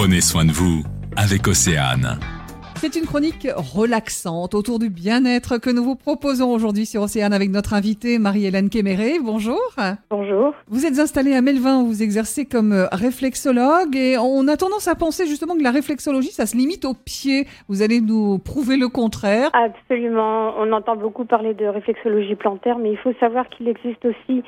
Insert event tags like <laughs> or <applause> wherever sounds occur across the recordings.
Prenez soin de vous avec Océane. C'est une chronique relaxante autour du bien-être que nous vous proposons aujourd'hui sur Océane avec notre invitée Marie-Hélène Kéméré. Bonjour. Bonjour. Vous êtes installée à Melvin où vous exercez comme euh, réflexologue et on a tendance à penser justement que la réflexologie, ça se limite aux pieds. Vous allez nous prouver le contraire. Absolument. On entend beaucoup parler de réflexologie plantaire, mais il faut savoir qu'il existe aussi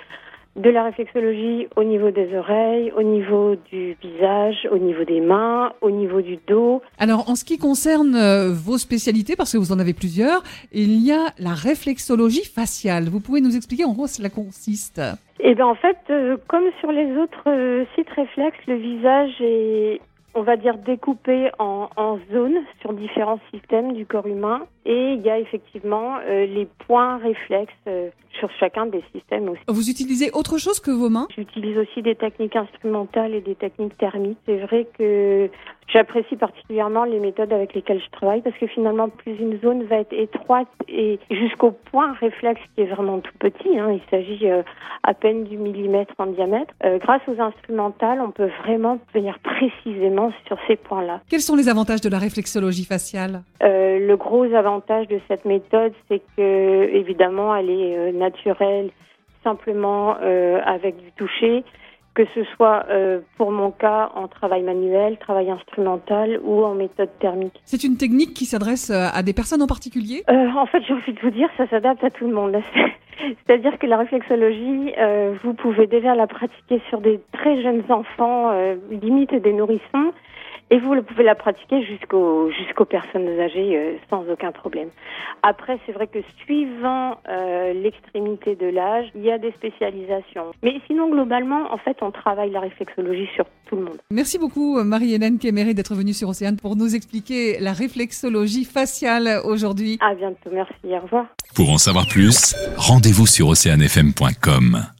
de la réflexologie au niveau des oreilles, au niveau du visage, au niveau des mains, au niveau du dos. Alors, en ce qui concerne euh, vos spécialités, parce que vous en avez plusieurs, il y a la réflexologie faciale. Vous pouvez nous expliquer en quoi cela consiste? Eh bien, en fait, euh, comme sur les autres euh, sites réflexes, le visage est on va dire découpé en, en, zones sur différents systèmes du corps humain et il y a effectivement euh, les points réflexes euh, sur chacun des systèmes aussi. Vous utilisez autre chose que vos mains J'utilise aussi des techniques instrumentales et des techniques thermiques. C'est vrai que J'apprécie particulièrement les méthodes avec lesquelles je travaille parce que finalement, plus une zone va être étroite et jusqu'au point réflexe qui est vraiment tout petit, hein, il s'agit euh, à peine du millimètre en diamètre, grâce aux instrumentales, on peut vraiment venir précisément sur ces points-là. Quels sont les avantages de la réflexologie faciale? Le gros avantage de cette méthode, c'est que évidemment, elle est euh, naturelle, simplement euh, avec du toucher que ce soit euh, pour mon cas en travail manuel, travail instrumental ou en méthode thermique. C'est une technique qui s'adresse à des personnes en particulier? En fait, j'ai envie de vous dire, ça s'adapte à tout le monde. <laughs> C'est-à-dire que la réflexologie, euh, vous pouvez déjà la pratiquer sur des très jeunes enfants, euh, limite des nourrissons, et vous pouvez la pratiquer jusqu'aux jusqu'aux personnes âgées euh, sans aucun problème. Après, c'est vrai que suivant euh, l'extrémité de l'âge, il y a des spécialisations. Mais sinon, globalement, en fait, on travaille la réflexologie sur tout le monde. Merci beaucoup, Marie-Hélène Kéméré, d'être venue sur Océane pour nous expliquer la réflexologie faciale aujourd'hui. À bientôt, merci, au revoir. Pour en savoir plus, rendez-vous sur oceanfm.com.